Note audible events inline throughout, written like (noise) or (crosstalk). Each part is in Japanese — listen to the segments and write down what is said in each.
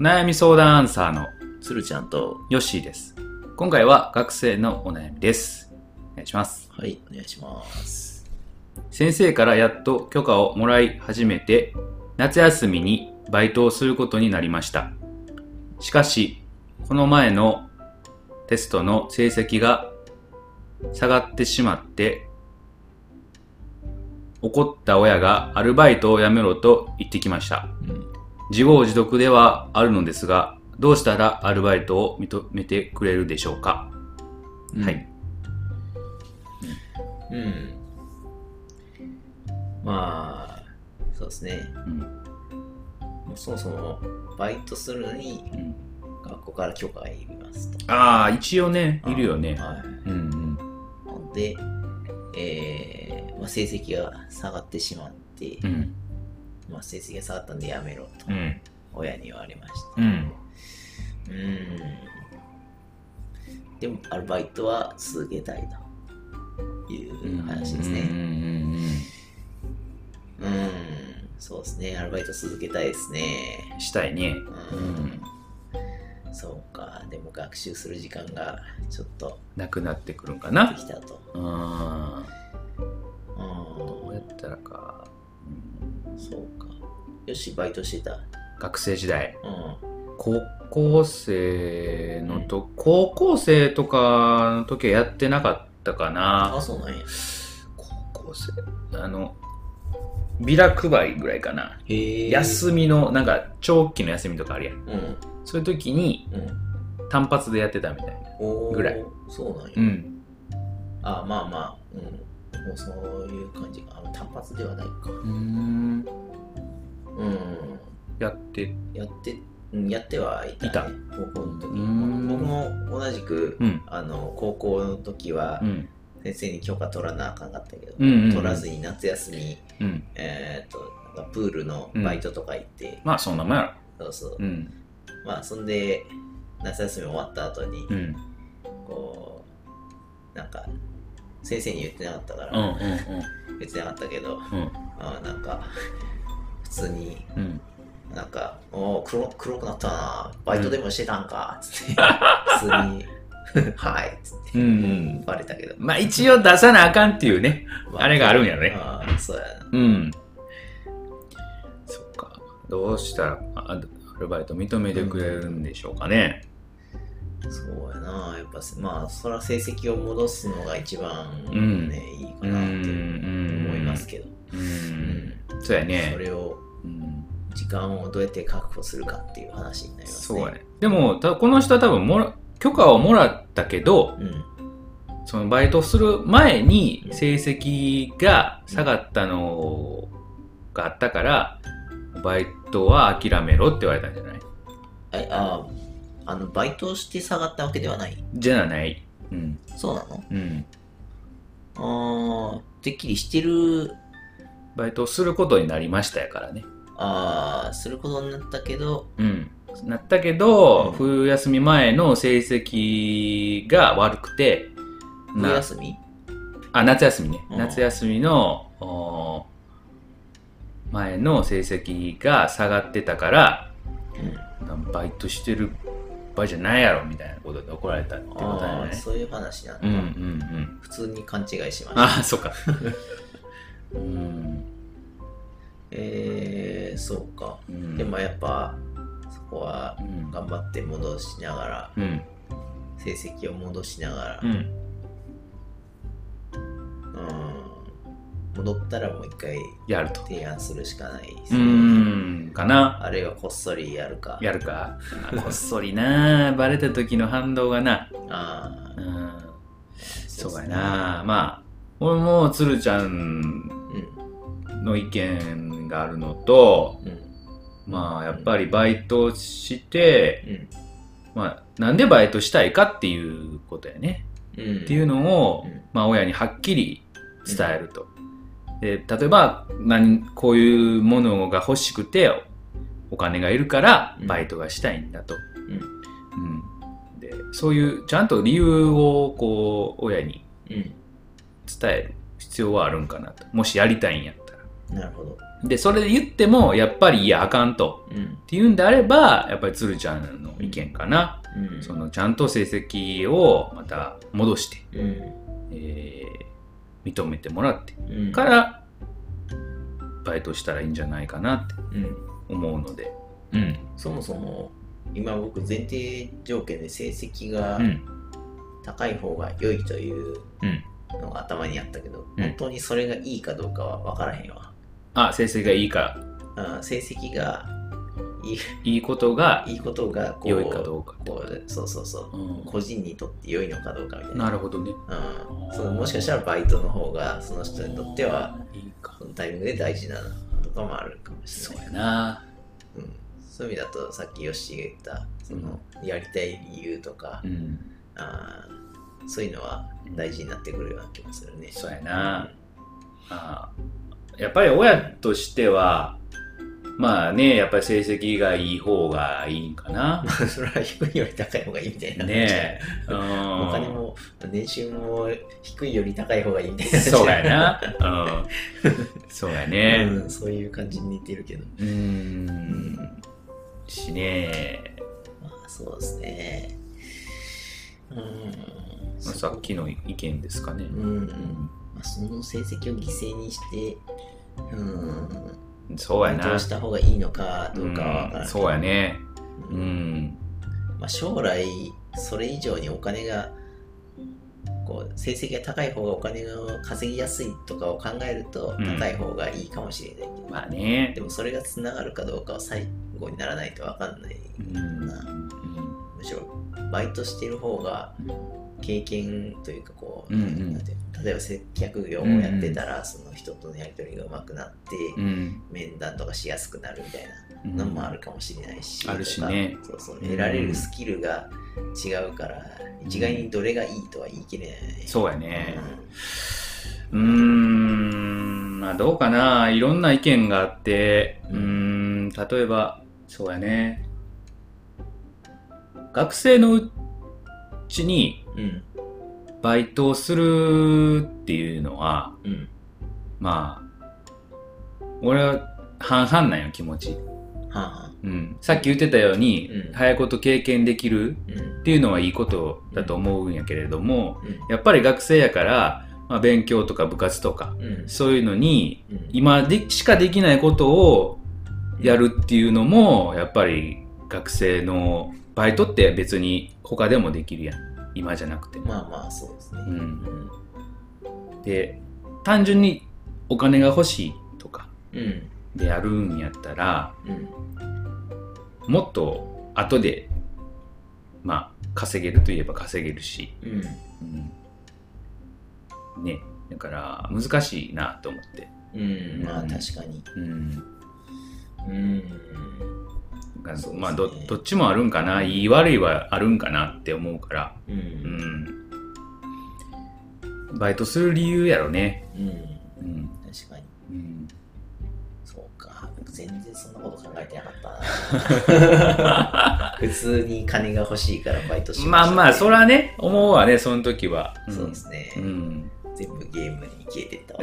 悩み相談アンサーのつるちゃんと、ヨッシーです。今回は学生のお悩みです。お願いします。はい、お願いします。先生からやっと許可をもらい始めて、夏休みにバイトをすることになりました。しかし、この前のテストの成績が下がってしまって、怒った親がアルバイトを辞めろと言ってきました。うん。自業自得ではあるのですが、どうしたらアルバイトを認めてくれるでしょうか、うんはい。うん。まあ、そうですね。うん。そもそも、バイトするのに、うん学校から許可がいりますと。ああ、一応ね、いるよね。はい。うんうんで、えーまあ、成績が下がってしまって、うん。まあ、成績が下がったんでやめろと、うん。親に言われました。うん。うーん。でも、アルバイトは続けたいという話ですね。うんそうですね。アルバイト続けたいですねう。ん。したいね。うーん。そうか。でも学習する時間がちょっとなくなってくるんかでな。きたと。うん。うどうやっーたらか。うんん。そうか。よし、バイトしてた。学生時代。うん。高校生のと、高校生とかの時はやってなかったかな。あ、そうなんや。高校生。あの、ビラ配りぐらいかな。へえ。休みの、なんか長期の休みとかあるやん。うん。そういう時にうん。単発でやってたみたいな。おーぐらい。そうなんや。うん。あ、まあまあ。うん。もうそういう感じか。あの単発ではないか。うん。うん。やって、やって、うんやってはいた、ね。いた高校の時。うん僕も同じく、うん。あの、高校の時はう、ん。先生に許可取らなあかんかったけど、うんうんうん取らずに夏休み、うん。えっ、と、なんかプールのバイトとか行って、まあ、そんなもんやそうそう。ろ。うん。まあ、そんで、夏休み終わった後に、うん。こう、なんか、先生に言ってなかったから、うん。うん。言ってなかったけど、うん。あなんか、普通に、うん。なんか、おお黒黒くなったな、バイトでもしてたんか、つって、(laughs) 普通に、はい、つって、うん。うん。バレたけど。まあ、一応出さなあかんっていうね。まあれがあるんやねああそうやな。うん。そっか。どうしたらあアルバイト認めてくれるんでしょうかね。そうやな、やっぱ、まあ、そら成績を戻すのが一番ね、うんいいかなって思いますけど、うん。そうやねそ。れを、うん時間をどうやって確保するかっていう話になりますね。そうやね。でも、たこの人は多分もら、許可をもらったけど、うん。そのバイトする前に成績が下がったのがあったから、バイトは諦めろって言われたんじゃない？ああ、あの、バイトをして下がったわけではない。じゃない。うん。そうなの？うん。ああ、てっきりしてる、バイトをすることになりましたやからね。ああ、することになったけど、うん。なったけど、うん冬休み前の成績が悪くて、冬な休み？あ、夏休みね。うん夏休みの、お前の成績が下がってたから、うん。バイトしてる場合じゃないやろみたいなことで怒られたってことだよね。そういう話なんだ。うんうんうん。普通に勘違いしました。ああ、そうか。(laughs) うん。えー、そうか。うんでもやっぱ、そこはうん。頑張って戻しながら、うん。成績を戻しながらう、ん。戻ったらもう一回やると。提案するしかないですうね。ん。かな。あるいはこっそりやるか。やるか。(laughs) あこっそりな。バレた時の反動がな。ああ、うん。そうやな。まあ、俺も鶴ちゃんうん。の意見があるのと、うん。まあ、やっぱりバイトして、うん。まあ、なんでバイトしたいかっていうことやね。うん。っていうのを、うんまあ、親にはっきり伝えると。で例えば何こういうものが欲しくてお金がいるからうんバイトがしたいんだと。うんうんでそういうちゃんと理由をこう親にうん。伝える必要はあるんかなと。もしやりたいんやったら。なるほど。で、それで言っても、やっぱり、いや、あかんと。うん。っていうんであれば、やっぱり鶴ちゃんの意見かな。うん。その、ちゃんと成績をまた戻して、うん。えー認めてもらってうん。から、バイトしたらいいんじゃないかなってうん。思うので。うん。そもそも、今僕前提条件で成績がうん。高い方が良いといううん。のが頭にあったけど、うん本当にそれがいいかどうかは分からへんわ。あ、成績がいいか、あ成績がいいいいことがいいことがこう良いかどうかこうそうそうそう、うん個人にとって良いのかどうかみたいな。なるほどね。うん、そのもしかしたらバイトの方がその人にとってはいいか。そのタイミングで大事なのとかもあるかもしそうれない。やな。うん、そういう意味だとさっきヨッシーが言ったそのやりたい理由とか、うん。あーそういうのは大事になってくるような気もするね。そうやな。あやっぱり親としては、まあね、やっぱり成績がいい方がいいんかな。ま (laughs) あそれは低いより高い方がいいみたいな。ねえ。(laughs) うん。お金も年収も低いより高い方がいいみたいな。そうやな。(laughs) うん。そうやね。うん、そういう感じに似てるけど。うーん。しねまあそうですね。うん。まあさっきの意見ですかね。うん。まあ、その成績を犠牲にして、うん。そうやなどう。した方がいいのかどうかはわからうんない。そうやね。ううんん。まあ、将来、それ以上にお金が、こう成績が高い方がお金が稼ぎやすいとかを考えるとうん高い方がいいかもしれないけど、まあねで。もそれがつながるかどうかは最後にならないと分かんないうん。なむしろバイトしてる方が経験というかこう、うんうんなんていうの例えば接客業をやってたら、その人とのやり取りが上手くなって、うん。面談とかしやすくなるみたいうん。なのもあるかもしれないし、あるしね。そうそううん得られるスキルが違うから、一概にどれがいいとは言い切れない、そうやね。うーん、まあどうかな。いろんな意見があって、うーん、例えば、そうやね。学生のうちにうんうんバイトをするっていうのは、うん。まあ、俺は半々なんよ、気持ち。はあはあうん。さっき言ってたように、うん。早いこと経験できるうん。っていうのはいいことだと思うんやけれども、うん。やっぱり学生やから、まあ、勉強とか部活とか、うん。そういうのに、うん。今でしかできないことをやるっていうのも、やっぱり学生のバイトって別に他でもできるやん。今じゃなくても。まあまあそうですね。うんうんで、単純にお金が欲しいとかうんでやるんやったら、うんもっと後で、まあ、稼げるといえば稼げるし、うんうん、ね。だから、難しいなと思って。うんまあうん確かに。うん。うんまあど、どっちもあるんかな、いい悪いはあるんかなって思うから、ううんん。バイトする理由やろね。うんうん。確かに。うん、そうか。僕全然そんなこと考えてなかったな。(laughs) 普通に金が欲しいからバイトしました、まあまあ、そらね、思うわね、その時は。んそうですね、うん。全部ゲームに消えてったわ。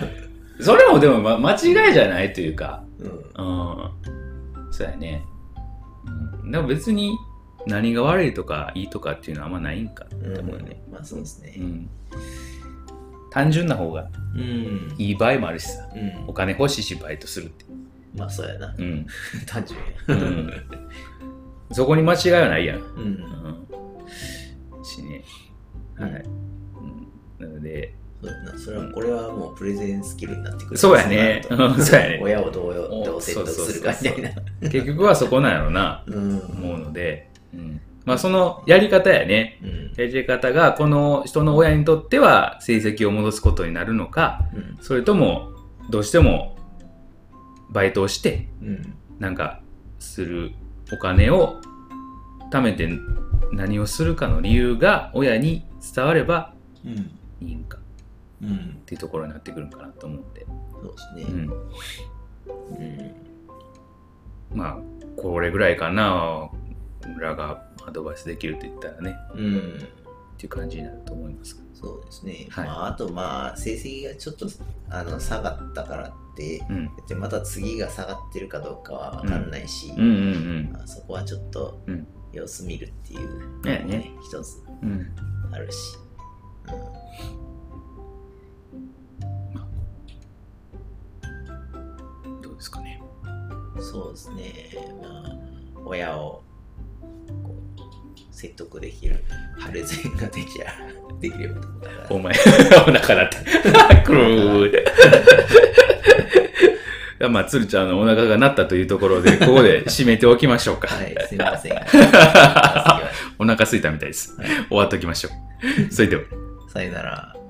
(laughs) それもでも、ま、間違いじゃないというか、うん。うん。そうやね。うん。でも別に何が悪いとかいいとかっていうのはあんまないんかとうん思うよね。まあそうですねう。ん。単純な方がうん。いい場合もあるしさ。うんお。金欲しいしバイトするって。まあそうやな。うん。(laughs) 単純や。うん。そこに間違いはないやん。うん。うん。しね。はい。うん。なので、それは、これはもうプレゼンスキルになってくる。そうやね。うんそうやね。親をどうよどう説得するかみたいな。(laughs) 結局はそこなんやろな、うん。思うので。うん。まあそのやり方やね。うん。やり方がこの人の親にとっては成績を戻すことになるのか、うん。それともどうしてもバイトをしてうん。なんかするお金を貯めて何をするかの理由が親に伝わればうん。いいんかうん。っていうところになってくるんかなと思うんで、そうですね。うん、うん。まあこれぐらいかな俺らがアドバイスできると言ったらねうん。っていう感じになると思います。そうですね。はいまあ、あとまあ、成績がちょっとあの下がったからって、うん。でまた次が下がってるかどうかは分かんないし、うんあ、そこはちょっとうん様子見るっていうのもねね一つうん。うん。あるし。どうですかね。うん、そうですね。まあ、親を説得できるプレゼンができゃ、(laughs) できればと思うから。お前、お腹だって。(laughs) くるーって。(laughs) まあ、鶴ちゃんのお腹が鳴ったというところで、ここで締めておきましょうか。はい、すみません。お腹空いたみたいです。はい終わっておきましょう。それでは。さよなら。